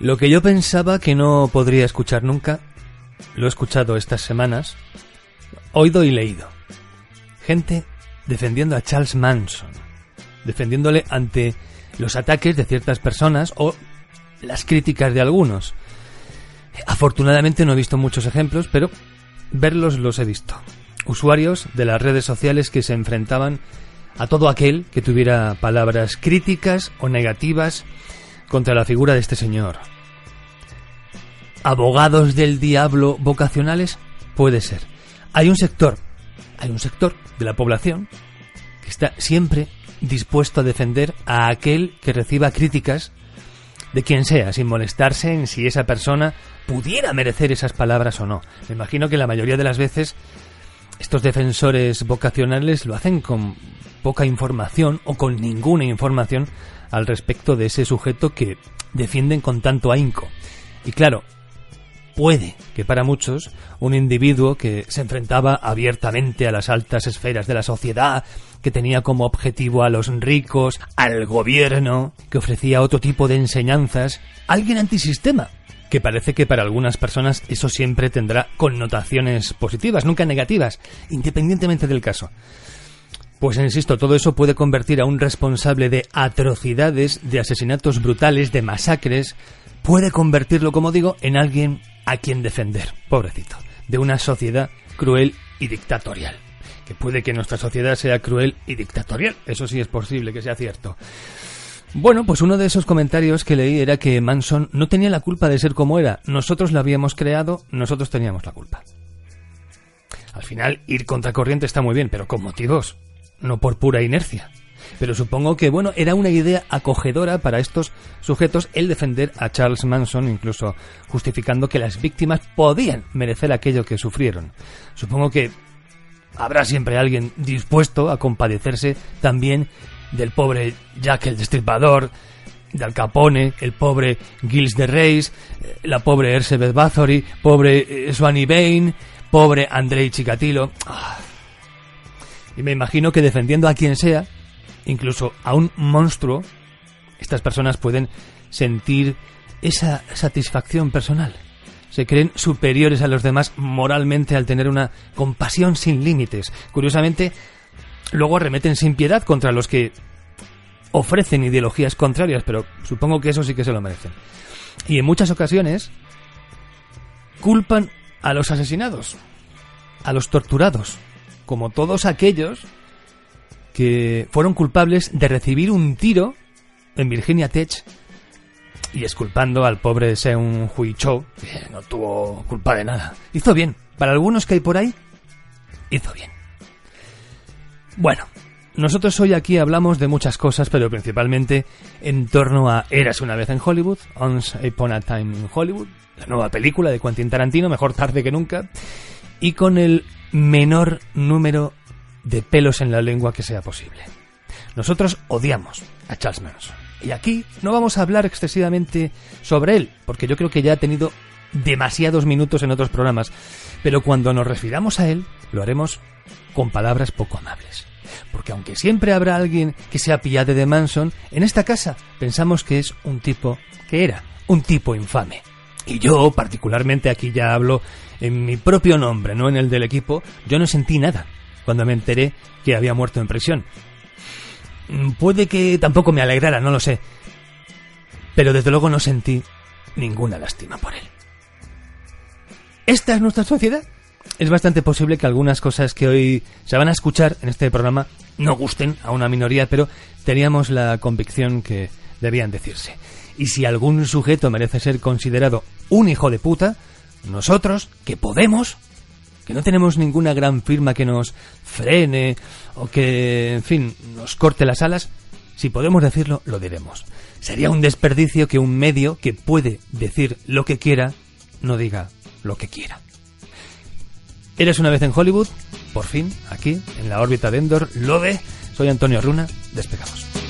Lo que yo pensaba que no podría escuchar nunca, lo he escuchado estas semanas, oído y leído. Gente defendiendo a Charles Manson, defendiéndole ante los ataques de ciertas personas o las críticas de algunos. Afortunadamente no he visto muchos ejemplos, pero verlos los he visto. Usuarios de las redes sociales que se enfrentaban a todo aquel que tuviera palabras críticas o negativas contra la figura de este señor. ¿Abogados del diablo vocacionales? Puede ser. Hay un sector, hay un sector de la población que está siempre dispuesto a defender a aquel que reciba críticas de quien sea, sin molestarse en si esa persona pudiera merecer esas palabras o no. Me imagino que la mayoría de las veces estos defensores vocacionales lo hacen con poca información o con ninguna información al respecto de ese sujeto que defienden con tanto ahínco. Y claro, puede que para muchos un individuo que se enfrentaba abiertamente a las altas esferas de la sociedad, que tenía como objetivo a los ricos, al gobierno, que ofrecía otro tipo de enseñanzas, alguien antisistema, que parece que para algunas personas eso siempre tendrá connotaciones positivas, nunca negativas, independientemente del caso. Pues insisto, todo eso puede convertir a un responsable de atrocidades, de asesinatos brutales, de masacres, puede convertirlo, como digo, en alguien a quien defender, pobrecito, de una sociedad cruel y dictatorial. Que puede que nuestra sociedad sea cruel y dictatorial, eso sí es posible que sea cierto. Bueno, pues uno de esos comentarios que leí era que Manson no tenía la culpa de ser como era, nosotros la habíamos creado, nosotros teníamos la culpa. Al final, ir contra corriente está muy bien, pero con motivos, no por pura inercia. Pero supongo que, bueno, era una idea acogedora para estos sujetos el defender a Charles Manson, incluso justificando que las víctimas podían merecer aquello que sufrieron. Supongo que habrá siempre alguien dispuesto a compadecerse también del pobre Jack el Destripador, de Al Capone, el pobre Gilles de Reis, eh, la pobre Elizabeth Bathory, pobre eh, Swanee Bain, pobre Andrei Chikatilo. Ah. Y me imagino que defendiendo a quien sea, incluso a un monstruo, estas personas pueden sentir esa satisfacción personal. Se creen superiores a los demás moralmente al tener una compasión sin límites. Curiosamente, luego arremeten sin piedad contra los que ofrecen ideologías contrarias, pero supongo que eso sí que se lo merecen. Y en muchas ocasiones culpan a los asesinados, a los torturados, como todos aquellos que fueron culpables de recibir un tiro en Virginia Tech y esculpando al pobre Seung Hui Cho, que no tuvo culpa de nada. Hizo bien. Para algunos que hay por ahí, hizo bien. Bueno, nosotros hoy aquí hablamos de muchas cosas, pero principalmente en torno a Eras una vez en Hollywood, Once Upon a Time in Hollywood, la nueva película de Quentin Tarantino, mejor tarde que nunca, y con el menor número de pelos en la lengua que sea posible. Nosotros odiamos a Charles Manson. Y aquí no vamos a hablar excesivamente sobre él, porque yo creo que ya ha tenido demasiados minutos en otros programas, pero cuando nos refiramos a él, lo haremos con palabras poco amables. Porque aunque siempre habrá alguien que sea pillade de Manson, en esta casa pensamos que es un tipo que era, un tipo infame. Y yo, particularmente aquí ya hablo en mi propio nombre, no en el del equipo, yo no sentí nada cuando me enteré que había muerto en prisión. Mm, Puede que tampoco me alegrara, no lo sé. Pero desde luego no sentí ninguna lástima por él. ¿Esta es nuestra sociedad? Es bastante posible que algunas cosas que hoy se van a escuchar en este programa no gusten a una minoría, pero teníamos la convicción que debían decirse. Y si algún sujeto merece ser considerado un hijo de puta, nosotros, que podemos, que no tenemos ninguna gran firma que nos frene o que, en fin, nos corte las alas, si podemos decirlo, lo diremos. Sería un desperdicio que un medio que puede decir lo que quiera no diga lo que quiera. Eres una vez en Hollywood, por fin, aquí, en la órbita de Endor, Lode. Soy Antonio Runa, despegamos.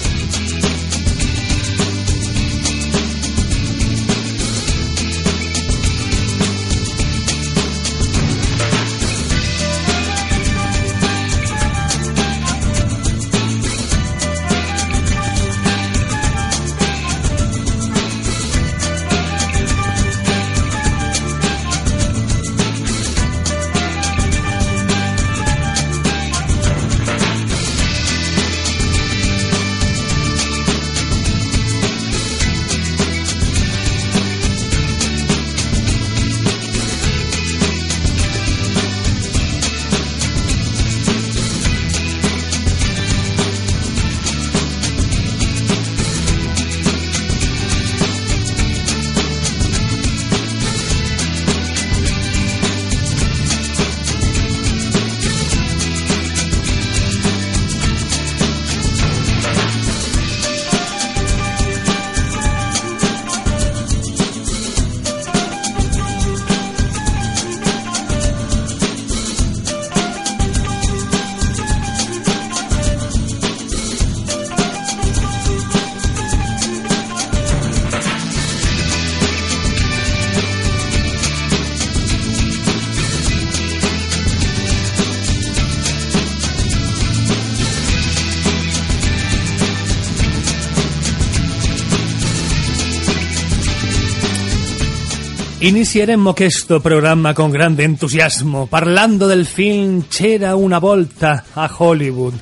Inizieremo questo programma con grande entusiasmo, parlando del film C'era una volta a Hollywood.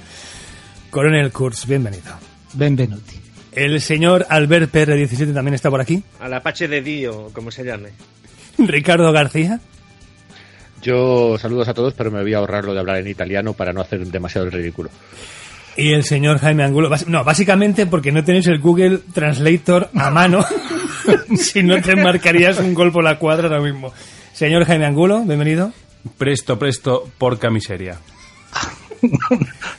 Coronel Kurtz, bienvenido. Benvenuti. El señor Albert PR17 también está por aquí. Al Apache de Dio, como se llame. Ricardo García. Yo saludos a todos, pero me voy a ahorrar lo de hablar en italiano para no hacer demasiado el ridículo. Y el señor Jaime Angulo. No, básicamente porque no tenéis el Google Translator a mano. si no te marcarías un gol por la cuadra ahora mismo. Señor Jaime Angulo, bienvenido. Presto, presto, porca miseria.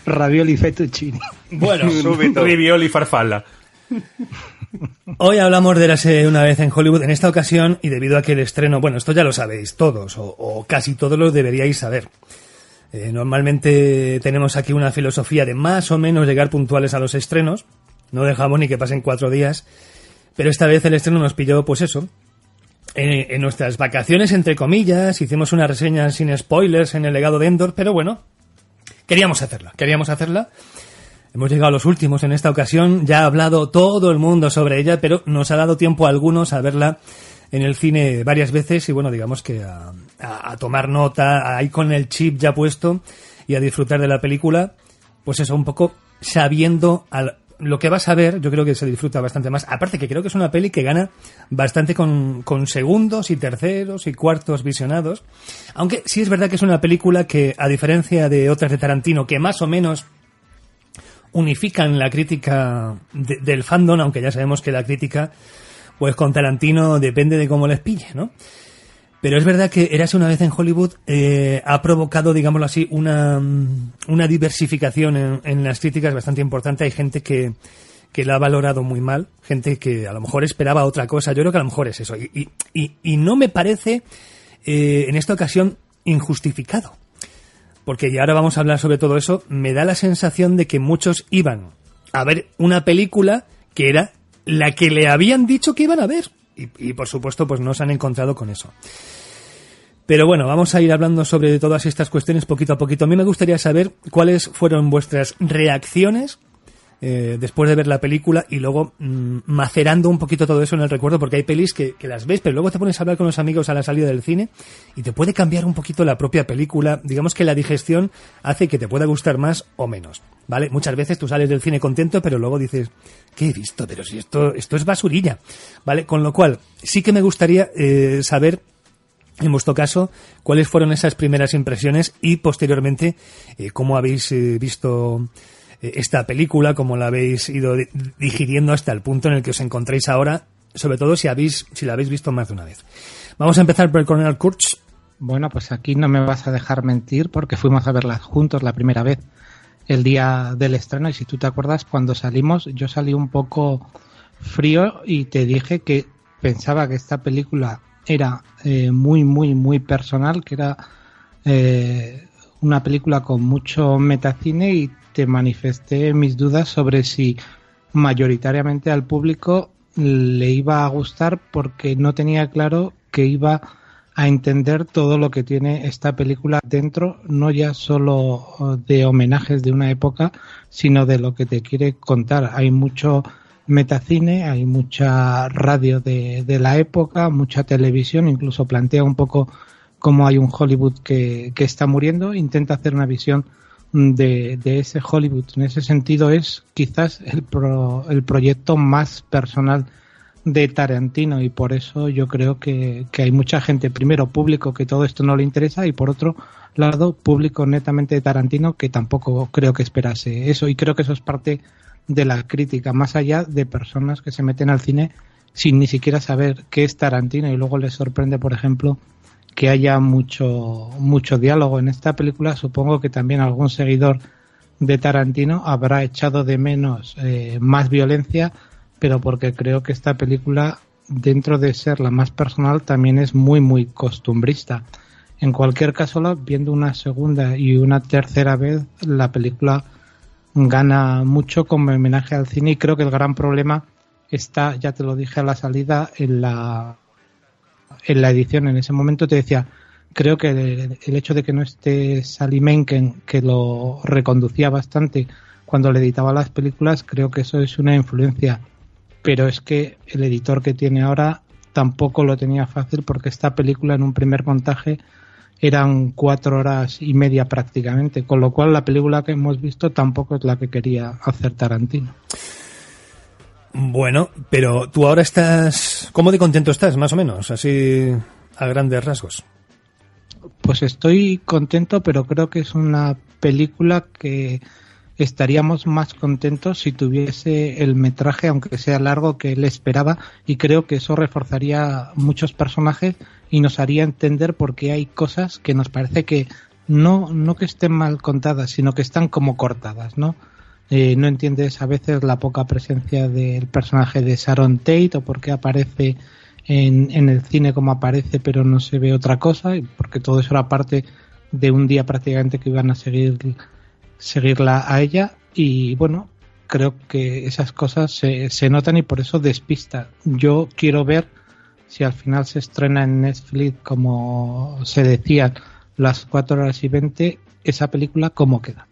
Ravioli fettuccini. Bueno, Súbito. Rivioli farfalla. Hoy hablamos de Érase una vez en Hollywood. En esta ocasión, y debido a que el estreno, bueno, esto ya lo sabéis todos, o, o casi todos lo deberíais saber. Eh, normalmente tenemos aquí una filosofía de más o menos llegar puntuales a los estrenos. No dejamos ni que pasen cuatro días. Pero esta vez el estreno nos pilló, pues eso. En, nuestras vacaciones, entre comillas, hicimos una reseña sin spoilers en el legado de Endor, pero bueno, queríamos hacerla, queríamos hacerla. Hemos llegado a los últimos en esta ocasión, ya ha hablado todo el mundo sobre ella, pero nos ha dado tiempo a algunos a verla en el cine varias veces y bueno, digamos que a, a- tomar nota, ahí con el chip ya puesto y a disfrutar de la película, pues eso, un poco sabiendo al- lo que vas a ver, yo creo que se disfruta bastante más. Aparte que creo que es una peli que gana bastante con, con segundos y terceros y cuartos visionados. Aunque sí es verdad que es una película que, a diferencia de otras de Tarantino, que más o menos unifican la crítica de- del fandom, aunque ya sabemos que la crítica, pues con Tarantino depende de cómo les pille, ¿no? Pero es verdad que Érase una vez en Hollywood eh, ha provocado, digámoslo así, una, mm, una diversificación en, en las críticas bastante importante. Hay gente que, que la ha valorado muy mal, gente que a lo mejor esperaba otra cosa. Yo creo que a lo mejor es eso. Y- y no me parece, eh, en esta ocasión, injustificado. Porque y ahora vamos a hablar sobre todo eso. Me da la sensación de que muchos iban a ver una película que era la que le habían dicho que iban a ver. Y, por supuesto, pues no se han encontrado con eso. Pero bueno, vamos a ir hablando sobre todas estas cuestiones poquito a poquito. A mí me gustaría saber cuáles fueron vuestras reacciones eh, después de ver la película y luego mm, macerando un poquito todo eso en el recuerdo, porque hay pelis que, las ves, pero luego te pones a hablar con los amigos a la salida del cine y te puede cambiar un poquito la propia película. Digamos que la digestión hace que te pueda gustar más o menos. ¿Vale? Muchas veces tú sales del cine contento, pero luego dices, ¿qué he visto? Pero si esto, esto es basurilla. ¿Vale? Con lo cual, sí que me gustaría eh, saber en vuestro caso, cuáles fueron esas primeras impresiones y posteriormente eh, cómo habéis visto esta película, cómo la habéis ido digiriendo hasta el punto en el que os encontréis ahora, sobre todo si habéis si la habéis visto más de una vez. Vamos a empezar por el Coronel Kurtz. Bueno, pues aquí no me vas a dejar mentir porque fuimos a verla juntos la primera vez el día del estreno y si tú te acuerdas cuando salimos yo salí un poco frío y te dije que pensaba que esta película era eh, muy muy muy personal que era eh, una película con mucho metacine y te manifesté mis dudas sobre si mayoritariamente al público le iba a gustar porque no tenía claro que iba a entender todo lo que tiene esta película dentro, no ya solo de homenajes de una época, sino de lo que te quiere contar. Hay mucho metacine, hay mucha radio de, de la época, mucha televisión, incluso plantea un poco cómo hay un Hollywood que, que está muriendo, intenta hacer una visión de, de, ese Hollywood. En ese sentido es quizás el, pro, el proyecto más personal de Tarantino y por eso yo creo que, que, hay mucha gente, primero público que todo esto no le interesa y por otro lado público netamente de Tarantino que tampoco creo que esperase eso y creo que eso es parte de la crítica, más allá de personas que se meten al cine sin ni siquiera saber qué es Tarantino y luego les sorprende, por ejemplo, que haya mucho, mucho diálogo en esta película. Supongo que también algún seguidor de Tarantino habrá echado de menos eh, más violencia, pero porque creo que esta película, dentro de ser la más personal, también es muy, muy costumbrista. En cualquier caso, viendo una segunda y una tercera vez, la película gana mucho como homenaje al cine y creo que el gran problema está, ya te lo dije a la salida, en la en la edición en ese momento te decía, creo que el, hecho de que no esté Sally Menken, que lo reconducía bastante cuando le editaba las películas, creo que eso es una influencia. Pero es que el editor que tiene ahora tampoco lo tenía fácil porque esta película en un primer montaje eran cuatro horas y media prácticamente, con lo cual la película que hemos visto tampoco es la que quería hacer Tarantino. Bueno, pero tú ahora estás... ¿Cómo de contento estás, más o menos? Así a grandes rasgos. Pues estoy contento, pero creo que es una película que estaríamos más contentos si tuviese el metraje, aunque sea largo, que él esperaba, y creo que eso reforzaría muchos personajes y nos haría entender por qué hay cosas que nos parece que no, no que estén mal contadas, sino que están como cortadas, ¿no? Eh, no entiendes a veces la poca presencia del personaje de Sharon Tate o por qué aparece en, en, el cine como aparece pero no se ve otra cosa, porque todo eso era parte de un día prácticamente que iban a seguir seguirla a ella y bueno, creo que esas cosas se, se notan y por eso despista. Yo quiero ver si al final se estrena en Netflix como se decía las 4 horas y 20, esa película cómo queda.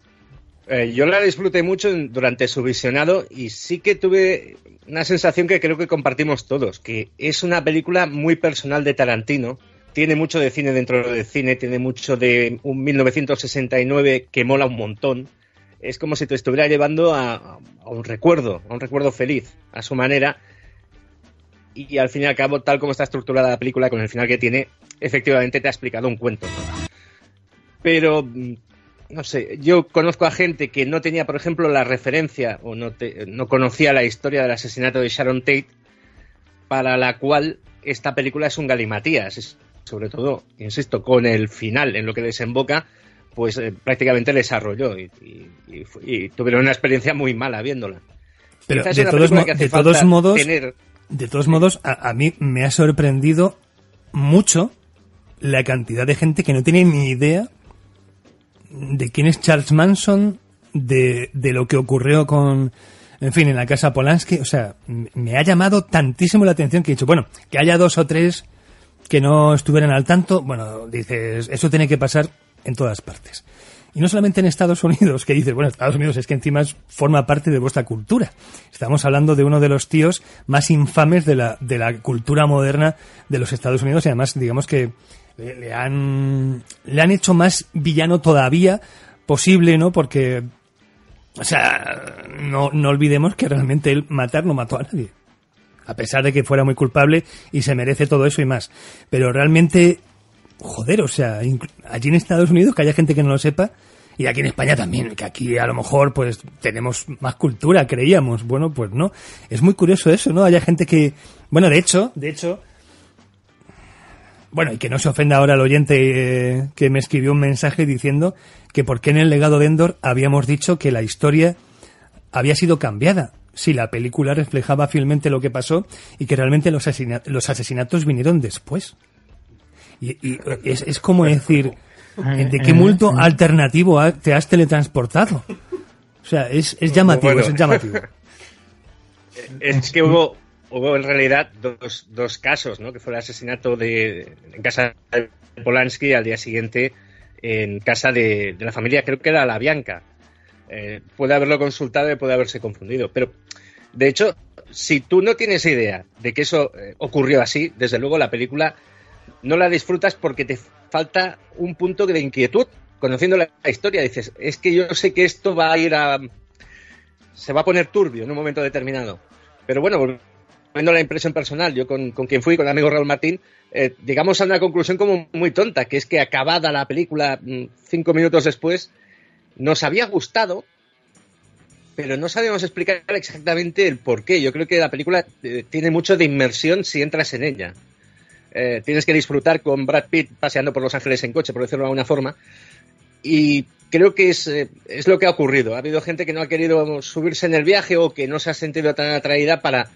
Eh, yo la disfruté mucho durante su visionado y sí que tuve una sensación que creo que compartimos todos, que es una película muy personal de Tarantino. Tiene mucho de cine dentro del cine, tiene mucho de un 1969 que mola un montón. Es como si te estuviera llevando a, a un recuerdo, a un recuerdo feliz, a su manera. Y, al fin y al cabo, tal como está estructurada la película, con el final que tiene, efectivamente te ha explicado un cuento. Pero no sé, yo conozco a gente que no tenía, por ejemplo, la referencia o no, te, no conocía la historia del asesinato de Sharon Tate, para la cual esta película es un galimatías. Sobre todo, insisto, con el final en lo que desemboca, pues eh, prácticamente les arrolló y, y, y, y, tuvieron una experiencia muy mala viéndola. Pero de todos, de todos modos, tener... de todos modos, a, a mí me ha sorprendido mucho la cantidad de gente que no tiene ni idea de quién es Charles Manson, de, de lo que ocurrió con, en fin, en la casa Polanski. O sea, me ha llamado tantísimo la atención que he dicho, bueno, que haya dos o tres que no estuvieran al tanto, bueno, dices, eso tiene que pasar en todas partes. Y no solamente en Estados Unidos, que dices, bueno, Estados Unidos es que encima forma parte de vuestra cultura. Estamos hablando de uno de los tíos más infames de la, de la cultura moderna de los Estados Unidos y además, digamos que le, han, le han hecho más villano todavía posible, ¿no? Porque, o sea, no, no olvidemos que realmente él matar no mató a nadie. A pesar de que fuera muy culpable y se merece todo eso y más. Pero realmente joder, o sea, allí en Estados Unidos que haya gente que no lo sepa y aquí en España también, que aquí a lo mejor pues tenemos más cultura, creíamos. Bueno, pues no. Es muy curioso eso, ¿no? Haya gente que, bueno, de hecho, de hecho, bueno, y que no se ofenda ahora el oyente eh, que me escribió un mensaje diciendo que por qué en el legado de Endor habíamos dicho que la historia había sido cambiada. Si la película reflejaba fielmente lo que pasó y que realmente los, asesina- los asesinatos vinieron después. Y, y es, es como decir, ¿de qué multo alternativo te has teletransportado? O sea, es, es llamativo, Bueno. es llamativo. Es que hubo, hubo en realidad dos, dos casos, ¿no? Que fue el asesinato de, en casa de Polanski al día siguiente en casa de, la familia, creo que era la Bianca. Eh, puede haberlo consultado y puede haberse confundido. Pero, de hecho, si tú no tienes idea de que eso eh, ocurrió así, desde luego la película no la disfrutas porque te falta un punto de inquietud. Conociendo la historia, dices, es que yo sé que esto va a ir a, se va a poner turbio en un momento determinado. Pero bueno, a la impresión personal, yo con, con quien fui, con el amigo Raúl Martín, eh, llegamos a una conclusión como muy tonta, que es que acabada la película mm, cinco minutos después, nos había gustado, pero no sabíamos explicar exactamente el por qué. Yo creo que la película eh, tiene mucho de inmersión si entras en ella. Eh, tienes que disfrutar con Brad Pitt paseando por Los Ángeles en coche, por decirlo de alguna forma. Y creo que es, es lo que ha ocurrido. Ha habido gente que no ha querido subirse en el viaje o que no se ha sentido tan atraída para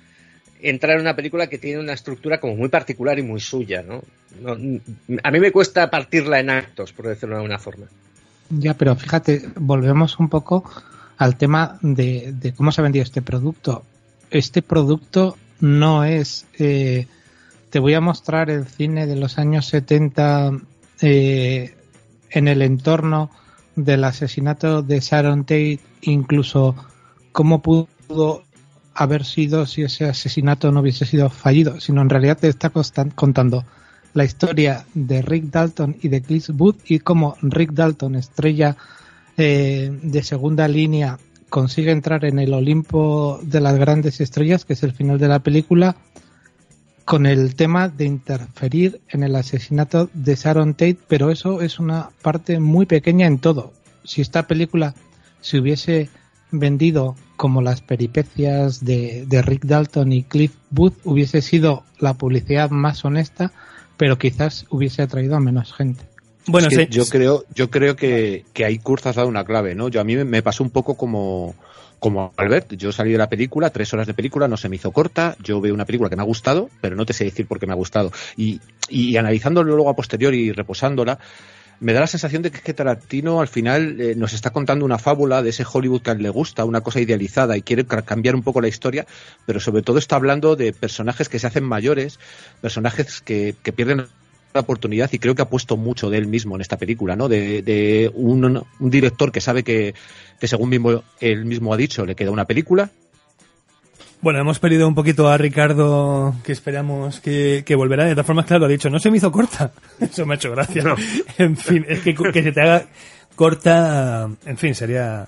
entrar en una película que tiene una estructura como muy particular y muy suya. ¿no? A mí me cuesta partirla en actos, por decirlo de alguna forma. Ya, pero fíjate, volvemos un poco al tema de, de cómo se ha vendido este producto. Este producto no es. eh, te voy a mostrar el cine de los años 70 eh, en el entorno del asesinato de Sharon Tate, incluso cómo pudo haber sido si ese asesinato no hubiese sido fallido, sino en realidad te está contando la historia de Rick Dalton y de Cliff Booth y cómo Rick Dalton, estrella eh, de segunda línea, consigue entrar en el Olimpo de las grandes estrellas, que es el final de la película, con el tema de interferir en el asesinato de Sharon Tate, pero eso es una parte muy pequeña en todo. Si esta película se hubiese vendido como las peripecias de, de Rick Dalton y Cliff Booth, hubiese sido la publicidad más honesta, pero quizás hubiese atraído a menos gente. Bueno, Es que sí. yo creo, yo creo que, que ahí Kurz has dado una clave, ¿no? Yo a mí me, me pasó un poco como, como Albert. Yo salí de la película, tres horas de película, no se me hizo corta. Yo veo una película que me ha gustado, pero no te sé decir por qué me ha gustado. Y, y analizándolo luego a posteriori y reposándola, me da la sensación de que, Tarantino al final eh, nos está contando una fábula de ese Hollywood que a él le gusta, una cosa idealizada y quiere ca- cambiar un poco la historia, pero sobre todo está hablando de personajes que se hacen mayores, personajes que, que pierden la oportunidad y creo que ha puesto mucho de él mismo en esta película, ¿no? De, de un, un director que sabe que, que según mismo, él mismo ha dicho, le queda una película. Bueno, hemos perdido un poquito a Ricardo, que esperamos que, que volverá. De todas formas, claro, ha dicho, no se me hizo corta. Eso me ha hecho gracia. En fin, es que, que se te haga corta, en fin, sería...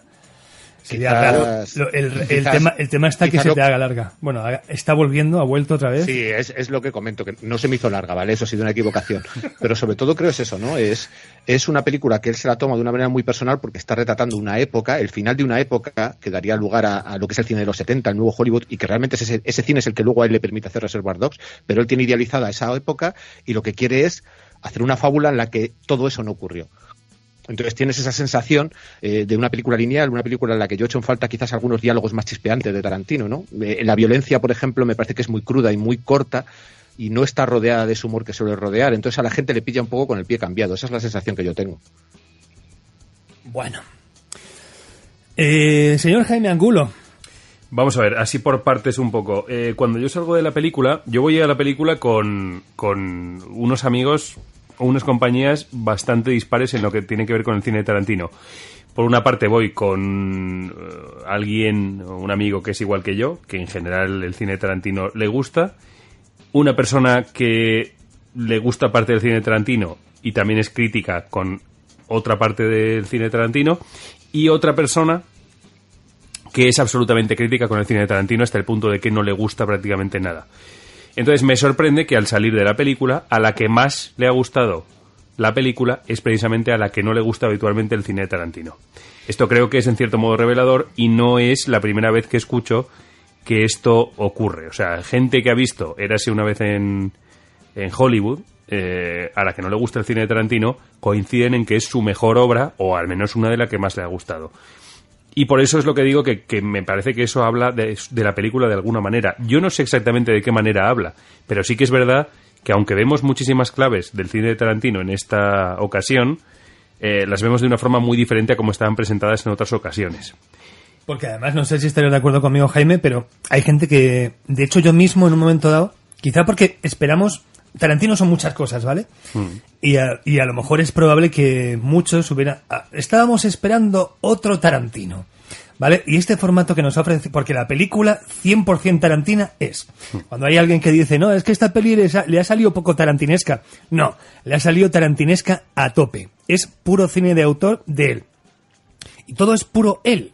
Sería Quizás- raro. Lo- el, el quizás- tema, el tema está que se lo- te haga larga. Bueno, está volviendo, ha vuelto otra vez. Sí, es, es lo que comento, que no se me hizo larga, ¿vale? Eso ha sido una equivocación. Pero sobre todo creo es eso, ¿no? Es, es una película que él se la toma de una manera muy personal porque está retratando una época, el final de una época que daría lugar a, a lo que es el cine de los 70, el nuevo Hollywood, y que realmente ese, ese cine es el que luego a él le permite hacer Reservoir Dogs, pero él tiene idealizada esa época y lo que quiere es hacer una fábula en la que todo eso no ocurrió. Entonces tienes esa sensación eh, de una película lineal, una película en la que yo he hecho en falta quizás algunos diálogos más chispeantes de Tarantino, ¿no? Eh, la violencia, por ejemplo, me parece que es muy cruda y muy corta y no está rodeada de ese humor que suele rodear. Entonces a la gente le pilla un poco con el pie cambiado. Esa es la sensación que yo tengo. Bueno. Eh, señor Jaime Angulo, Vamos a ver, así por partes un poco. Eh, cuando yo salgo de la película, yo voy a la película con, con unos amigos unas compañías bastante dispares en lo que tiene que ver con el cine de Tarantino. Por una parte voy con eh, alguien, un amigo que es igual que yo, que en general el cine de Tarantino le gusta. Una persona que le gusta parte del cine de Tarantino y también es crítica con otra parte del cine de Tarantino. Y otra persona que es absolutamente crítica con el cine de Tarantino hasta el punto de que no le gusta prácticamente nada. Entonces me sorprende que al salir de la película, a la que más le ha gustado la película es precisamente a la que no le gusta habitualmente el cine de Tarantino. Esto creo que es en cierto modo revelador y no es la primera vez que escucho que esto ocurre. O sea, gente que ha visto Érase una vez en, en Hollywood, eh, a la que no le gusta el cine de Tarantino, coinciden en que es su mejor obra o al menos una de las que más le ha gustado. Y por eso es lo que digo que, que me parece que eso habla de, de la película de alguna manera. Yo no sé exactamente de qué manera habla, pero sí que es verdad que aunque vemos muchísimas claves del cine de Tarantino en esta ocasión, eh, las vemos de una forma muy diferente a como estaban presentadas en otras ocasiones. Porque además, no sé si estarías de acuerdo conmigo, Jaime, pero hay gente que, de hecho yo mismo en un momento dado, quizá porque esperamos, Tarantino son muchas cosas, ¿vale? Y a, y a lo mejor es probable que muchos hubieran... ah, Estábamos esperando otro Tarantino, ¿vale? Y este formato que nos ofrece, porque la película 100% tarantina es. Cuando hay alguien que dice, no, es que esta peli le ha salido poco tarantinesca. No, le ha salido tarantinesca a tope. Es puro cine de autor de él. Y todo es puro él.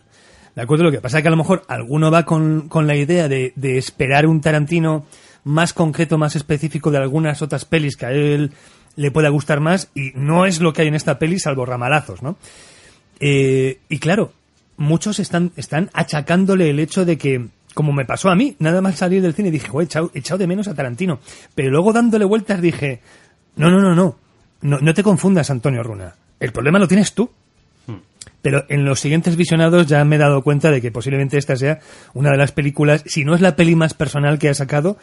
¿De acuerdo? Lo que pasa es que a lo mejor alguno va con, con la idea de, de esperar un Tarantino más concreto, más específico de algunas otras pelis que a él le pueda gustar más y no es lo que hay en esta peli salvo ramalazos, ¿no? Eh, y claro, muchos están, están achacándole el hecho de que, como me pasó a mí, nada más salir del cine dije, "Joder, he echado, echado de menos a Tarantino. Pero luego dándole vueltas dije, no, no, no, no, no, no te confundas, Antonio Runa. El problema lo tienes tú. Pero en los siguientes visionados ya me he dado cuenta de que posiblemente esta sea una de las películas, si no es la peli más personal que ha sacado,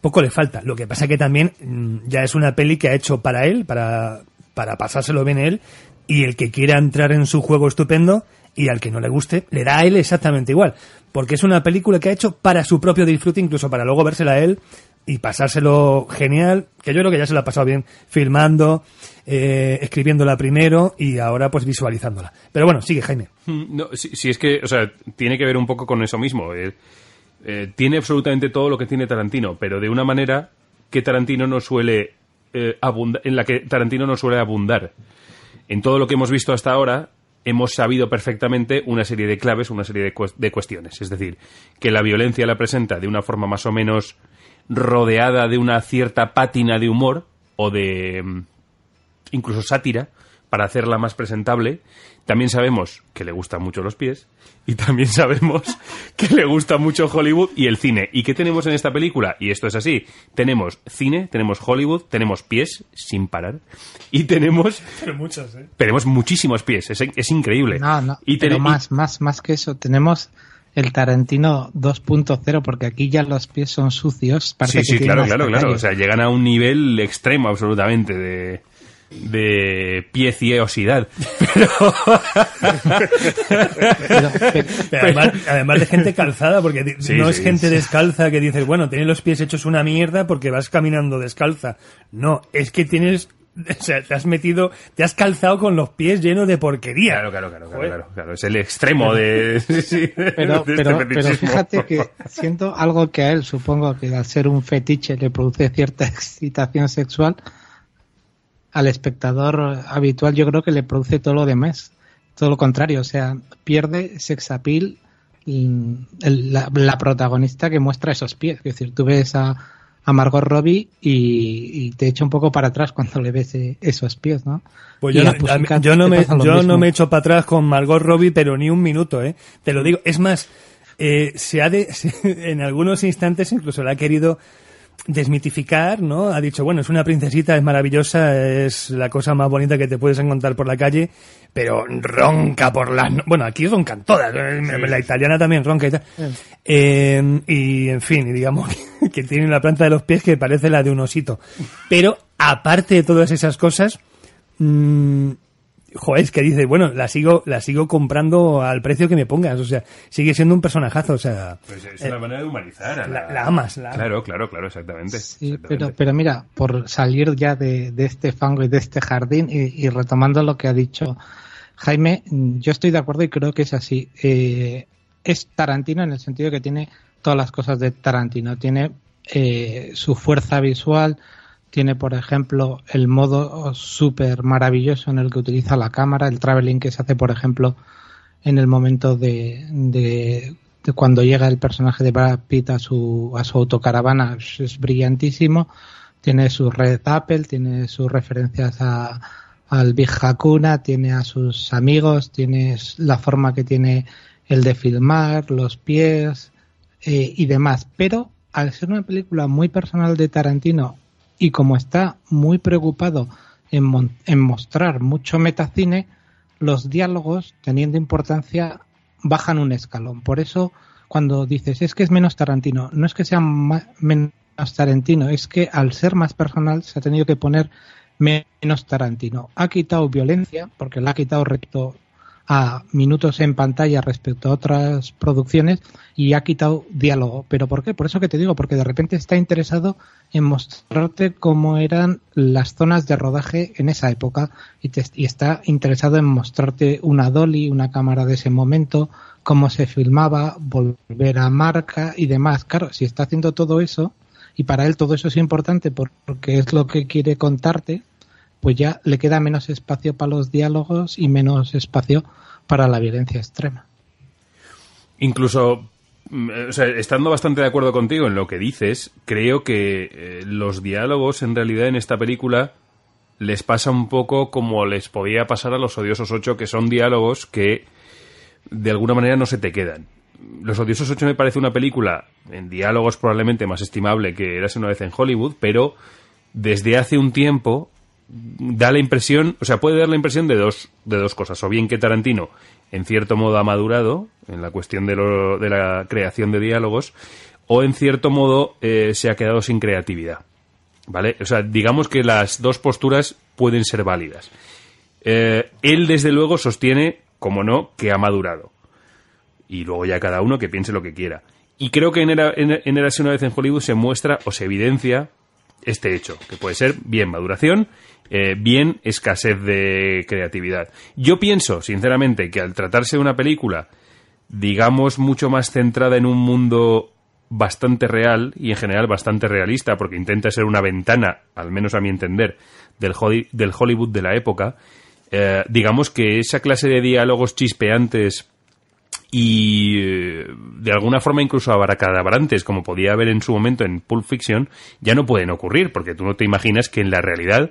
poco le falta. Lo que pasa que también mm, ya es una peli que ha hecho para él, para, para pasárselo bien él, y el que quiera entrar en su juego estupendo, y al que no le guste, le da a él exactamente igual. Porque es una película que ha hecho para su propio disfrute, incluso para luego vérsela a él y pasárselo genial, que yo creo que ya se lo ha pasado bien filmando, eh, escribiéndola primero y ahora pues visualizándola. Pero bueno, sigue Jaime. Mm, No, si, es que, o sea, tiene que ver un poco con eso mismo. eh, eh, tiene absolutamente todo lo que tiene Tarantino, pero de una manera que Tarantino no suele eh, abunda- en la que Tarantino no suele abundar. En todo lo que hemos visto hasta ahora, hemos sabido perfectamente una serie de claves, una serie de, de cuestiones. Es decir, que la violencia la presenta de una forma más o menos rodeada de una cierta pátina de humor o de mm, incluso sátira para hacerla más presentable. También sabemos que le gustan mucho los pies y también sabemos que le gusta mucho Hollywood y el cine. ¿Y qué tenemos en esta película? Y esto es así. Tenemos cine, tenemos Hollywood, tenemos pies sin parar y tenemos Pero muchos, ¿eh? tenemos muchísimos pies. Es, es increíble. No, no, y pero más, más, más que eso. Tenemos el Tarantino 2.0 porque aquí ya los pies son sucios. Parece Sí, que sí, tienen claro, claro, claro. O sea, llegan a un nivel extremo absolutamente de, de pieciosidad. Pero- pero- Pero además, además de gente calzada, porque Sí, no sí, es gente sí. descalza que dices, bueno, tienes los pies hechos una mierda porque vas caminando descalza. No, es que tienes, o sea, te has metido, te has calzado con los pies llenos de porquería. Claro, claro, claro, claro, claro, claro. Es el extremo de, sí, sí, Pero, de este pero, pero fíjate que siento algo que a él supongo que al ser un fetiche le produce cierta excitación sexual, al espectador habitual yo creo que le produce todo lo demás, todo lo contrario, o sea, pierde sex appeal y el- la, la protagonista que muestra esos pies, es decir, tú ves a, a Margot Robbie y, y te echa un poco para atrás cuando le ves eh, esos pies, ¿no? Pues yo, no, yo no me, yo mismo. no me echo para atrás con Margot Robbie, pero ni un minuto, ¿eh? Te lo digo. Es más, eh, se ha de, en algunos instantes incluso la ha querido desmitificar, ¿no? Ha dicho, bueno, es una princesita, es maravillosa, es la cosa más bonita que te puedes encontrar por la calle, pero ronca por las... no- Bueno, aquí roncan todas, eh, la italiana también ronca y tal. Eh, y, en fin, digamos que, tiene la planta de los pies que parece la de un osito. Pero, aparte de todas esas cosas, mm, joder, es que dice, bueno, la sigo, la sigo comprando al precio que me pongas, o sea, sigue siendo un personajazo, o sea. Pues es una manera de humanizar a la, la amas, la Claro, claro, claro, exactamente. Sí, exactamente. pero, pero mira, por salir ya de, de este fango y de este jardín y, y retomando lo que ha dicho Jaime, yo estoy de acuerdo y creo que es así. Eh, es Tarantino en el sentido que tiene todas las cosas de Tarantino. Tiene eh, su fuerza visual, tiene, por ejemplo, el modo súper maravilloso en el que utiliza la cámara, el traveling que se hace, por ejemplo, en el momento de, de, cuando llega el personaje de Brad Pitt a su, a su autocaravana, es, es brillantísimo. Tiene su red Apple, tiene sus referencias a, al Big Hakuna, tiene a sus amigos, tiene la forma que tiene el de filmar, los pies eh, y demás. Pero al ser una película muy personal de Tarantino y como está muy preocupado en, en mostrar mucho metacine, los diálogos, teniendo importancia, bajan un escalón. Por eso, cuando dices es que es menos Tarantino, no es que sea menos Tarantino, es que al ser más personal se ha tenido que poner menos Tarantino. Ha quitado violencia, porque le ha quitado recto a minutos en pantalla respecto a otras producciones y ha quitado diálogo. ¿Pero por qué? Por eso que te digo, porque de repente está interesado en mostrarte cómo eran las zonas de rodaje en esa época y, te- y está interesado en mostrarte una dolly, una cámara de ese momento, cómo se filmaba, volver a marca y demás. Claro, si está haciendo todo eso y para él todo eso es importante por- porque es lo que quiere contarte, pues ya le queda menos espacio para los diálogos y menos espacio para la violencia extrema. Incluso, mm, eh, estando bastante de acuerdo contigo en lo que dices, creo que eh, los diálogos en realidad en esta película les pasa un poco como les podía pasar a los odiosos 8, que son diálogos que de alguna manera no se te quedan. Los odiosos 8 me parece una película en diálogos probablemente más estimable que Eras una vez en Hollywood, pero desde hace un tiempo da la impresión, o sea, puede dar la impresión de dos, de dos cosas. O bien que Tarantino, en cierto modo, ha madurado en la cuestión de, lo- de la creación de diálogos, o en cierto modo eh, se ha quedado sin creatividad. ¿Vale? O sea, digamos que las dos posturas pueden ser válidas. Eh, él, desde luego, sostiene, como no, que ha madurado. Y luego ya cada uno que piense lo que quiera. Y creo que en, en, en una vez en Hollywood se muestra o se evidencia este hecho, que puede ser bien maduración, eh, bien escasez de creatividad. Yo pienso, sinceramente, que al tratarse de una película, digamos, mucho más centrada en un mundo bastante real y en general bastante realista, porque intenta ser una ventana, al menos a mi entender, del, Holly- del Hollywood de la época, eh, digamos que esa clase de diálogos chispeantes y eh, de alguna forma incluso abracadabrantes como podía haber en su momento en Pulp Fiction ya no pueden ocurrir porque tú no te imaginas que en la realidad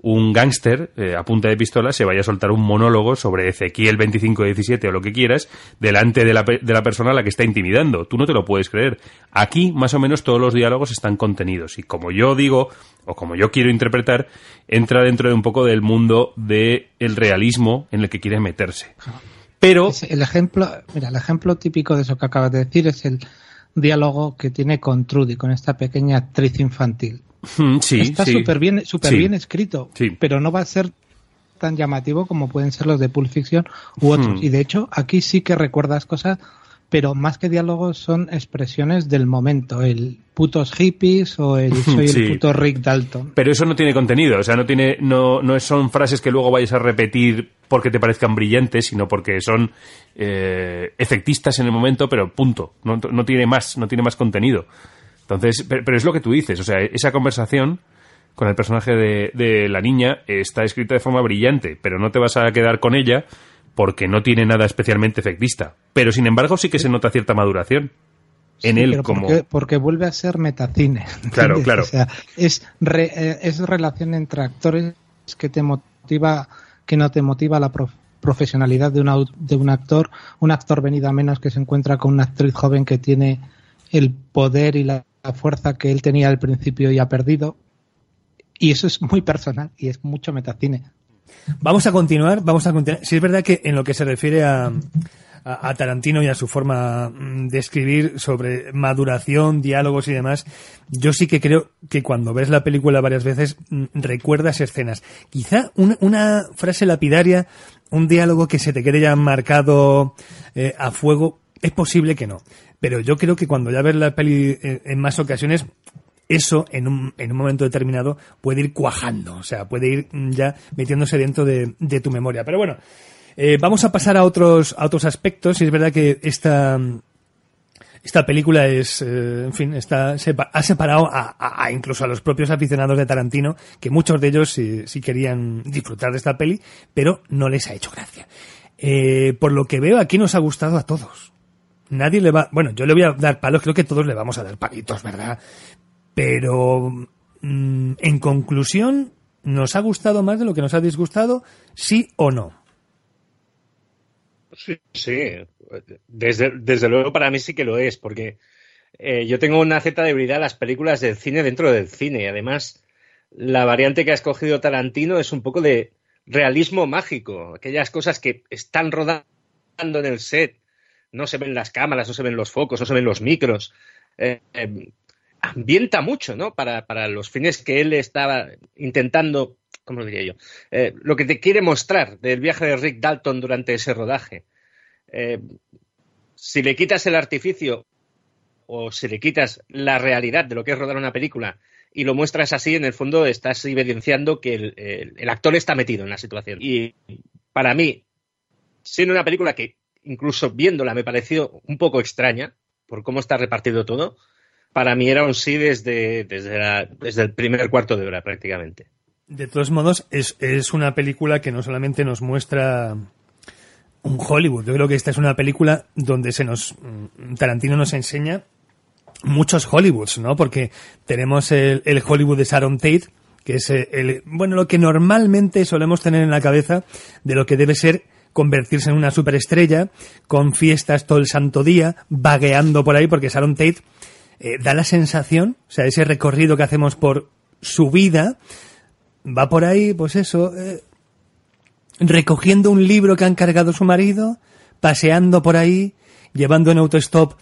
un gángster eh, a punta de pistola se vaya a soltar un monólogo sobre Ezequiel 2517 o lo que quieras delante de la, de la persona a la que está intimidando. Tú no te lo puedes creer. Aquí más o menos todos los diálogos están contenidos y como yo digo o como yo quiero interpretar entra dentro de un poco del mundo del realismo en el que quiere meterse. Pero el ejemplo, mira, el ejemplo típico de eso que acabas de decir es el diálogo que tiene con Trudy, con esta pequeña actriz infantil. Mm, Sí, Está sí. súper bien, súper Sí. bien escrito, Sí. pero no va a ser tan llamativo como pueden ser los de Pulp Fiction u otros. Hmm. Y de hecho, aquí sí que recuerdas cosas, pero más que diálogos son expresiones del momento. El putos hippies o el soy Sí. el puto Rick Dalton. Pero eso no tiene contenido, o sea, no tiene, no, no son frases que luego vayas a repetir porque te parezcan brillantes, sino porque son eh, efectistas en el momento, pero punto. No, no tiene más, no tiene más contenido. Entonces, pero, pero es lo que tú dices, o sea, esa conversación con el personaje de, de la niña está escrita de forma brillante, pero no te vas a quedar con ella porque no tiene nada especialmente efectista. Pero sin embargo sí que se nota cierta maduración en Sí, él pero como... porque, porque vuelve a ser metacine. Claro, ¿entiendes? claro. O sea, es, re- eh, es relación entre actores que te motiva, que no te motiva la prof- profesionalidad de, un au- de un actor, un actor venido a menos que se encuentra con una actriz joven que tiene el poder y la, la fuerza que él tenía al principio y ha perdido. Y eso es muy personal y es mucho metacine. Vamos a continuar, vamos a continuar. Si es verdad que en lo que se refiere a, a, Tarantino y a su forma mm, de escribir sobre maduración, diálogos y demás, yo sí que creo que cuando ves la película varias veces mm, recuerdas escenas. Quizá una, una frase lapidaria, un diálogo que se te quede ya marcado eh, a fuego, es posible que no. Pero yo creo que cuando ya ves la peli eh, en más ocasiones, eso en un, en un momento determinado puede ir cuajando, o sea, puede ir mm, ya metiéndose dentro de, tu memoria. Pero bueno, eh, vamos a pasar a otros, a otros aspectos. Y es verdad que esta, esta película es, eh, en fin, está, ha separado a- a incluso a los propios aficionados de Tarantino, que muchos de ellos sí, sí querían disfrutar de esta peli, pero no les ha hecho gracia. Eh, por lo que veo, aquí nos ha gustado a todos. Nadie le va, bueno, yo le voy a dar palos, creo que todos le vamos a dar palitos, ¿verdad? Pero, mm, en conclusión, ¿nos ha gustado más de lo que nos ha disgustado? ¿Sí o no? Sí, sí. Desde, desde luego para mí sí que lo es, porque eh, yo tengo una cierta debilidad a las películas del cine dentro del cine. Y además, la variante que ha escogido Tarantino es un poco de realismo mágico. Aquellas cosas que están rodando en el set, no se ven las cámaras, no se ven los focos, no se ven los micros. Eh, eh, ambienta mucho, ¿no? Para, para los fines que él estaba intentando, ¿cómo lo diría yo? Eh, lo que te quiere mostrar del viaje de Rick Dalton durante ese rodaje. Si le quitas el artificio o si le quitas la realidad de lo que es rodar una película y lo muestras así, en el fondo estás evidenciando que el, el- el actor está metido en la situación. Y para mí, siendo una película que incluso viéndola me pareció un poco extraña por cómo está repartido todo, para mí era un sí desde, desde, el primer cuarto de hora prácticamente. De todos modos, es, es una película que no solamente nos muestra un Hollywood. Yo creo que esta es una película donde se nos mm, Tarantino nos enseña muchos Hollywoods, ¿no? Porque tenemos el, el Hollywood de Sharon Tate, que es el, bueno, lo que normalmente solemos tener en la cabeza de lo que debe ser convertirse en una superestrella, con fiestas todo el santo día, vagueando por ahí, porque Sharon Tate eh, da la sensación, o sea, ese recorrido que hacemos por su vida, va por ahí, pues eso, eh, recogiendo un libro que ha encargado su marido, paseando por ahí, llevando en autostop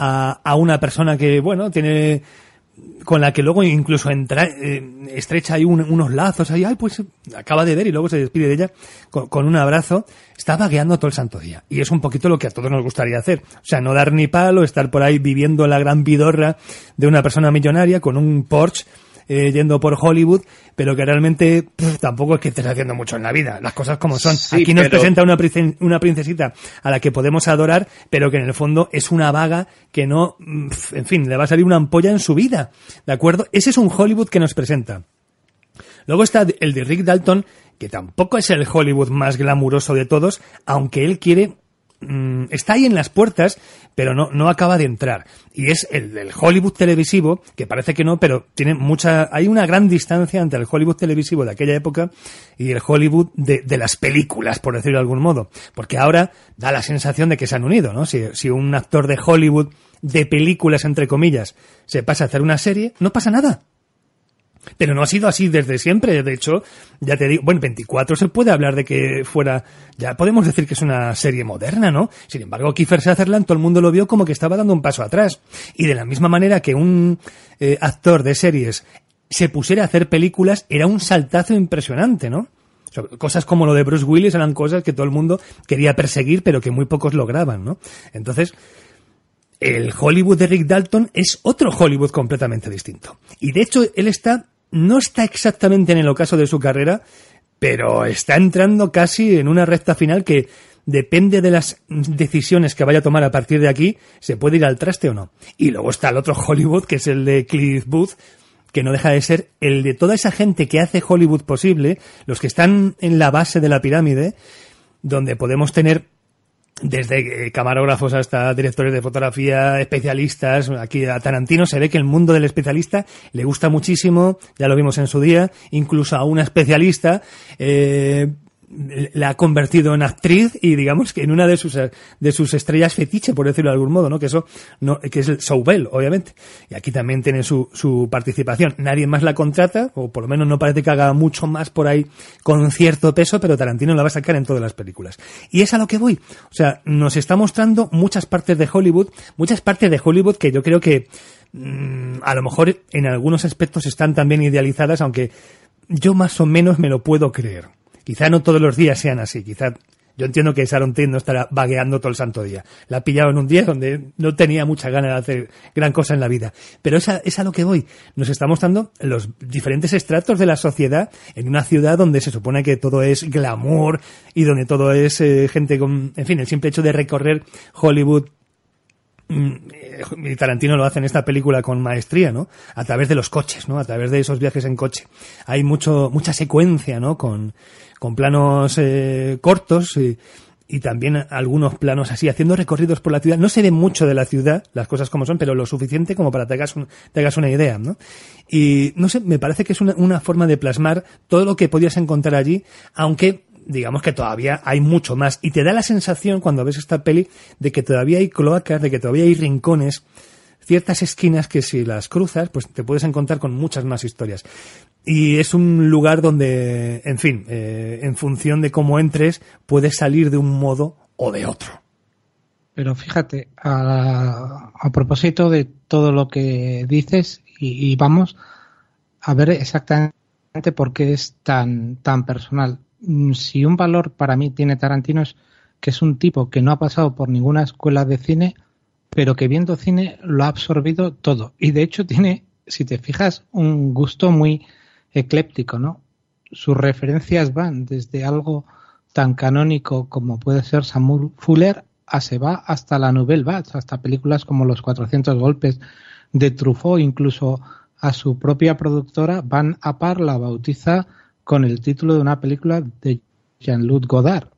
a, a una persona que, bueno, tiene con la que luego incluso entra, eh, estrecha ahí un- unos lazos ahí, ay, pues acaba de ver y luego se despide de ella con, con un abrazo, está vagueando todo el santo día. Y es un poquito lo que a todos nos gustaría hacer. O sea, no dar ni palo, estar por ahí viviendo la gran vidorra de una persona millonaria con un Porsche eh, yendo por Hollywood, pero que realmente pff, tampoco es que estés haciendo mucho en la vida, las cosas como son. Sí, Aquí nos pero- presenta una, una princesita a la que podemos adorar, pero que en el fondo es una vaga que no, mm, pff, en fin, le va a salir una ampolla en su vida, ¿de acuerdo? Ese es un Hollywood que nos presenta. Luego está el de Rick Dalton, que tampoco es el Hollywood más glamuroso de todos, aunque él quiere mm, está ahí en las puertas, pero no, no acaba de entrar. Y es el del Hollywood televisivo, que parece que no, pero tiene mucha, hay una gran distancia entre el Hollywood televisivo de aquella época y el Hollywood de, de las películas, por decirlo de algún modo. Porque ahora da la sensación de que se han unido, ¿no? Si, si un actor de Hollywood, de películas, entre comillas, se pasa a hacer una serie, no pasa nada. Pero no ha sido así desde siempre. De hecho, ya te digo, bueno, 24 se puede hablar de que fuera, ya podemos decir que es una serie moderna, ¿no? Sin embargo, Kiefer Sutherland todo el mundo lo vio como que estaba dando un paso atrás. Y de la misma manera que un eh, actor de series se pusiera a hacer películas, era un saltazo impresionante, ¿no? Cosas como lo de Bruce Willis eran cosas que todo el mundo quería perseguir, pero que muy pocos lograban, ¿no? Entonces, el Hollywood de Rick Dalton es otro Hollywood completamente distinto. Y de hecho, él está, no está exactamente en el ocaso de su carrera, pero está entrando casi en una recta final que depende de las decisiones que vaya a tomar a partir de aquí, se puede ir al traste o no. Y luego está el otro Hollywood, que es el de Cliff Booth, que no deja de ser el de toda esa gente que hace Hollywood posible, los que están en la base de la pirámide, donde podemos tener desde eh, camarógrafos hasta directores de fotografía, especialistas. Aquí a Tarantino se ve que el mundo del especialista le gusta muchísimo, ya lo vimos en su día, incluso a una especialista. eh, la ha convertido en actriz y digamos que en una de sus de sus estrellas fetiche por decirlo de algún modo no que eso no que es el Soubel obviamente. Y aquí también tiene su, su participación. Nadie más la contrata o por lo menos no parece que haga mucho más por ahí con cierto peso pero Tarantino la va a sacar en todas las películas. Y es a lo que voy. O sea nos está mostrando muchas partes de Hollywood muchas partes de Hollywood que yo creo que mm, a lo mejor en algunos aspectos están también idealizadas aunque yo más o menos me lo puedo creer Quizá no todos los días sean así, quizá yo entiendo que Sharon Tate no estará vagueando todo el santo día. La ha pillado en un día donde no tenía mucha ganas de hacer gran cosa en la vida. Pero es a, es a lo que voy. Nos está mostrando los diferentes estratos de la sociedad en una ciudad donde se supone que todo es glamour y donde todo es eh, gente con, en fin, el simple hecho de recorrer Hollywood y Tarantino lo hace en esta película con maestría, ¿no? A través de los coches, ¿no? A través de esos viajes en coche. Hay mucho, mucha secuencia, ¿no? Con, con planos eh, cortos y, también algunos planos así, haciendo recorridos por la ciudad. No se ve mucho de la ciudad, las cosas como son, pero lo suficiente como para que hagas, te hagas una idea, ¿no? Y no sé, me parece que es una forma de plasmar todo lo que podías encontrar allí, aunque digamos que todavía hay mucho más. Y te da la sensación cuando ves esta peli de que todavía hay cloacas, de que todavía hay rincones, ciertas esquinas que si las cruzas, pues te puedes encontrar con muchas más historias. Y es un lugar donde, en fin, eh, en función de cómo entres, puedes salir de un modo o de otro. Pero fíjate, a, a propósito de todo lo que dices, y, y, vamos a ver exactamente por qué es tan, tan personal. Mm, si un valor para mí tiene Tarantino es que es un tipo que no ha pasado por ninguna escuela de cine, pero que viendo cine lo ha absorbido todo. Y de hecho tiene, si te fijas, un gusto muy ecléptico, ¿no? Sus referencias van desde algo tan canónico como puede ser Samuel Fuller a se va hasta la Nouvelle Vague, hasta películas como Los 400 golpes de Truffaut, incluso a su propia productora Van Apar la bautiza con el título de una película de Jean-Luc Godard.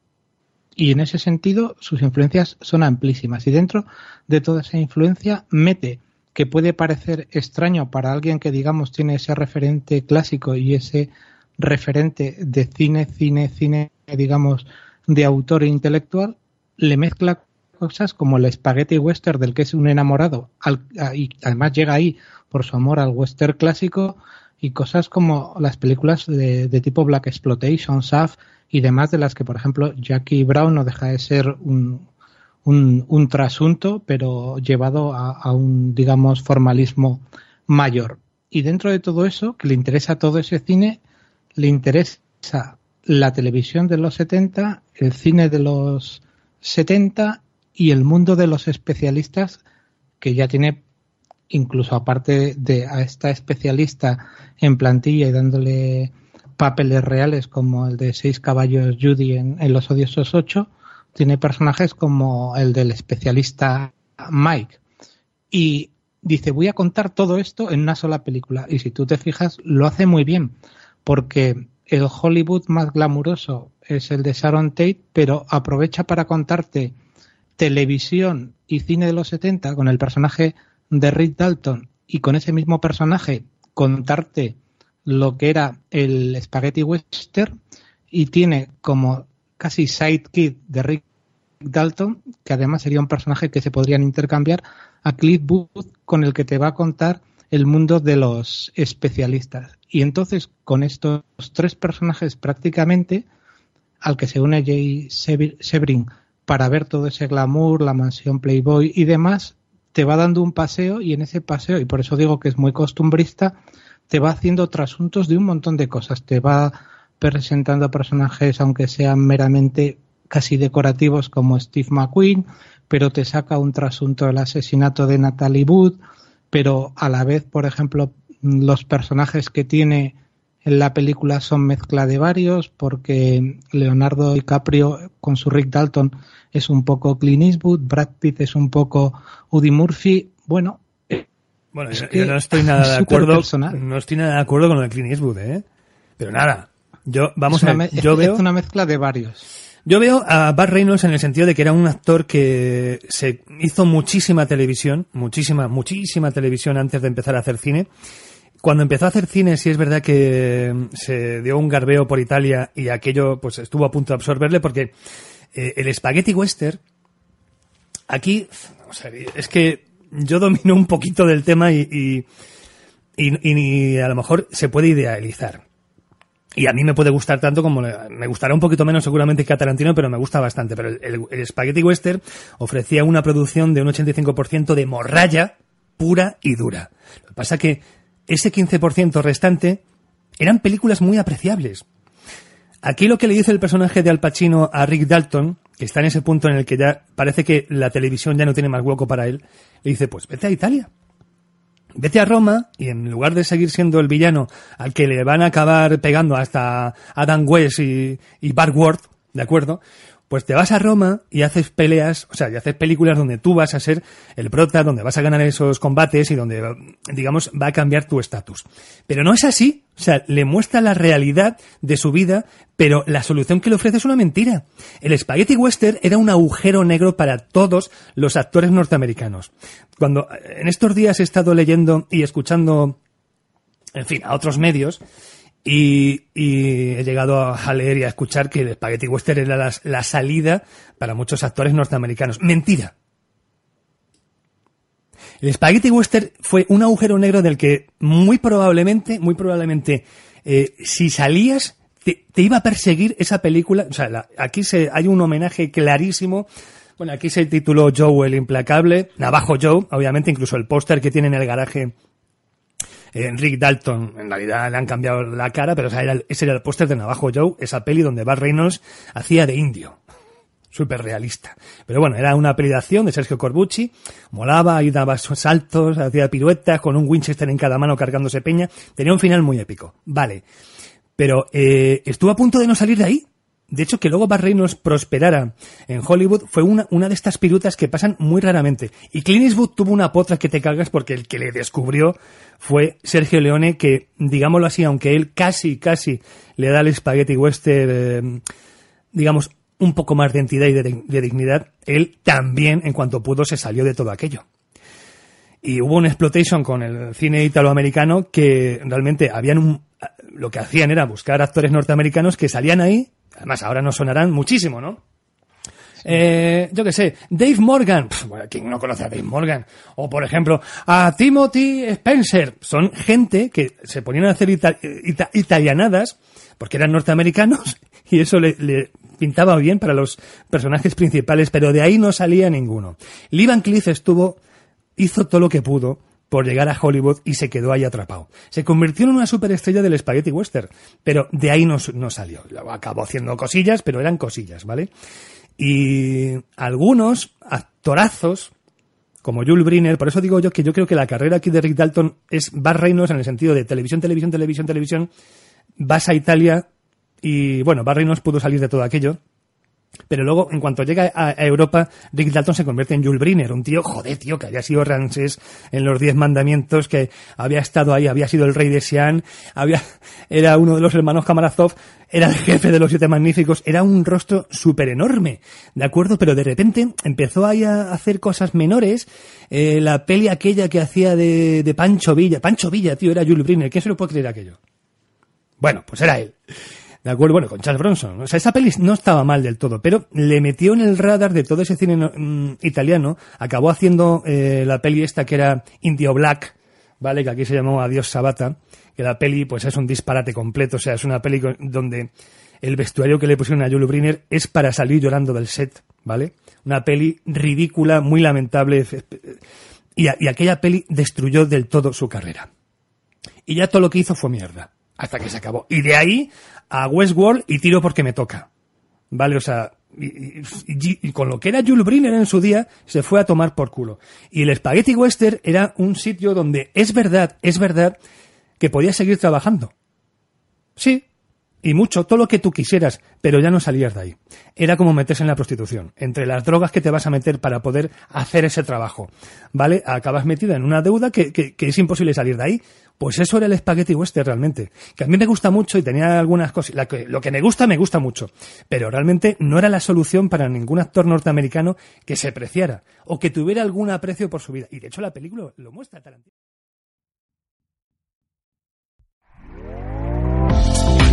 Y en ese sentido sus influencias son amplísimas y dentro de toda esa influencia mete que puede parecer extraño para alguien que digamos tiene ese referente clásico y ese referente de cine, cine, cine, digamos, de autor intelectual, le mezcla cosas como el spaghetti western del que es un enamorado y además llega ahí por su amor al western clásico y cosas como las películas de, tipo Black Exploitation, SAF y demás de las que, por ejemplo, Jackie Brown no deja de ser un, un, un trasunto, pero llevado a, un, digamos, formalismo mayor. Y dentro de todo eso, que le interesa todo ese cine, le interesa la televisión de los 70, el cine de los 70 y el mundo de los especialistas, que ya tiene, incluso aparte de a esta especialista en plantilla y dándole papeles reales como el de Seis Caballos Judy en, Los Odiosos 8, tiene personajes como el del especialista Mike. Y dice, voy a contar todo esto en una sola película. Y si tú te fijas, lo hace muy bien, porque el Hollywood más glamuroso es el de Sharon Tate, pero aprovecha para contarte televisión y cine de los 70 con el personaje de Rick Dalton y con ese mismo personaje contarte lo que era el Spaghetti Western y tiene como casi sidekick de Rick Dalton, que además sería un personaje que se podrían intercambiar, a Cliff Booth, con el que te va a contar el mundo de los especialistas. Y entonces, con estos tres personajes prácticamente, al que se une Jay Sebring para ver todo ese glamour, la mansión Playboy y demás, te va dando un paseo y en ese paseo, y por eso digo que es muy costumbrista, te va haciendo trasuntos de un montón de cosas. Te va presentando personajes, aunque sean meramente casi decorativos, como Steve McQueen, pero te saca un trasunto del asesinato de Natalie Wood, pero a la vez, por ejemplo, los personajes que tiene en la película son mezcla de varios, porque Leonardo DiCaprio con su Rick Dalton es un poco Clint Eastwood, Brad Pitt es un poco Woody Murphy. Bueno, bueno, yo, yo, no estoy nada de acuerdo. No estoy nada de acuerdo con lo de Clint Eastwood, ¿eh? Pero nada, yo, vamos a ver, yo veo... Es una mezcla de varios. Yo veo a Bart Reynolds en el sentido de que era un actor que se hizo muchísima televisión, muchísima, muchísima televisión antes de empezar a hacer cine, cuando empezó a hacer cine, sí es verdad que mm, se dio un garbeo por Italia y aquello pues estuvo a punto de absorberle porque eh, el spaghetti western, aquí, es que yo domino un poquito del tema y, y, y- a lo mejor se puede idealizar. Y a mí me puede gustar tanto como me gustará un poquito menos seguramente que a Tarantino, pero me gusta bastante. Pero el, el- el Spaghetti Western ofrecía una producción de un 85% de morralla pura y dura. Lo que pasa que ese 15% restante eran películas muy apreciables. Aquí lo que le dice el personaje de Al Pacino a Rick Dalton, que está en ese punto en el que ya parece que la televisión ya no tiene más hueco para él, le dice, pues vete a Italia. Vete a Roma y en lugar de seguir siendo el villano al que le van a acabar pegando hasta Adam West y, y Bart Ward, ¿de acuerdo? Pues te vas a Roma y haces peleas, o sea, y haces películas donde tú vas a ser el prota, donde vas a ganar esos combates y donde, digamos, va a cambiar tu estatus. Pero no es así. O sea, le muestra la realidad de su vida, pero la solución que le ofrece es una mentira. El Spaghetti Western era un agujero negro para todos los actores norteamericanos. Cuando en estos días he estado leyendo y escuchando, en fin, a otros medios, y, y he llegado a leer y a escuchar que el Spaghetti Western era la, salida para muchos actores norteamericanos. Mentira. El Spaghetti Western fue un agujero negro del que muy probablemente, muy probablemente, eh, si salías, te, iba a perseguir esa película. O sea, aquí se, hay un homenaje clarísimo. Bueno, aquí se tituló Joe el implacable, Navajo Joe, obviamente, incluso el póster que tiene en el garaje eh, Rick Dalton, en realidad le han cambiado la cara, pero o sea, era el- ese era el póster de Navajo Joe, esa peli donde Bart Reynolds hacía de indio. Súper realista. Pero bueno, era una peli de acción de Sergio Corbucci, molaba, ahí daba saltos, hacía piruetas con un Winchester en cada mano cargándose peña. Tenía un final muy épico. Vale. Pero eh, estuvo a punto de no salir de ahí. De hecho, que luego Bart Reynolds prosperara en Hollywood fue una, una de estas pirutas que pasan muy raramente. Y Clint Eastwood tuvo una potra que te cagas porque el que le descubrió fue Sergio Leone, que, digámoslo así, aunque él casi, casi le da el spaghetti western, eh, digamos, un poco más de entidad y de, de dignidad, él también, en cuanto pudo, se salió de todo aquello. Y hubo un exploitation con el cine italoamericano que realmente habían un, lo que hacían era buscar actores norteamericanos que salían ahí, además ahora nos sonarán muchísimo, ¿no? Eh, yo qué sé, Dave Morgan, bueno, ¿quién no conoce a Dave Morgan? O por ejemplo, a Timothy Spencer. Son gente que se ponían a hacer ita- ita- italianadas porque eran norteamericanos y eso le, le pintaba bien para los personajes principales, pero de ahí no salía ninguno. Lee Van Cleef estuvo, hizo todo lo que pudo por llegar a Hollywood y se quedó ahí atrapado. Se convirtió en una superestrella del spaghetti western, pero de ahí no, salió. Acabó haciendo cosillas, pero eran cosillas, ¿vale? Y algunos actorazos, como Jules Briner, por eso digo yo que yo creo que la carrera aquí de Rick Dalton es Bar Reynolds en el sentido de televisión, televisión, televisión, televisión, vas a Italia y bueno, Bar Reynolds pudo salir de todo aquello. Pero luego, en cuanto llega a, Europa, Rick Dalton se convierte en Jules Briner, un tío, joder, tío, que había sido Ramsés en los Diez Mandamientos, que había estado ahí, había sido el rey de Sian, había, era uno de los hermanos Kamarazov, era el jefe de los Siete Magníficos, era un rostro súper enorme, ¿de acuerdo? Pero de repente empezó ahí a hacer cosas menores, eh, la peli aquella que hacía de, de Pancho Villa, Pancho Villa, tío, era Jules Briner, ¿quién se lo puede creer aquello? Bueno, pues era él. De acuerdo, bueno, con Charles Bronson. O sea, esa peli no estaba mal del todo, pero le metió en el radar de todo ese cine mm, italiano. Acabó haciendo eh, la peli esta que era Indio Black, ¿vale? Que aquí se llamó Adiós Sabata. Que la peli, pues es un disparate completo. O sea, es una peli donde el vestuario que le pusieron a Jules Briner es para salir llorando del set, ¿vale? Una peli ridícula, muy lamentable. Y, y aquella peli destruyó del todo su carrera. Y ya todo lo que hizo fue mierda. Hasta que se acabó. Y de ahí a Westworld y tiro porque me toca. ¿Vale? O sea, y, con lo que era Jules Briner en su día, se fue a tomar por culo. Y el Spaghetti Western era un sitio donde es verdad, es verdad, que podías seguir trabajando. Sí, y mucho, todo lo que tú quisieras, pero ya no salías de ahí. Era como meterse en la prostitución. Entre las drogas que te vas a meter para poder hacer ese trabajo, ¿vale? Acabas metida en una deuda que, que- es imposible salir de ahí. Pues eso era el Spaghetti Western realmente. Que a mí me gusta mucho y tenía algunas cosas. la que- lo que me gusta, me gusta mucho. Pero realmente no era la solución para ningún actor norteamericano que se preciara o que tuviera algún aprecio por su vida. Y de hecho la película lo muestra.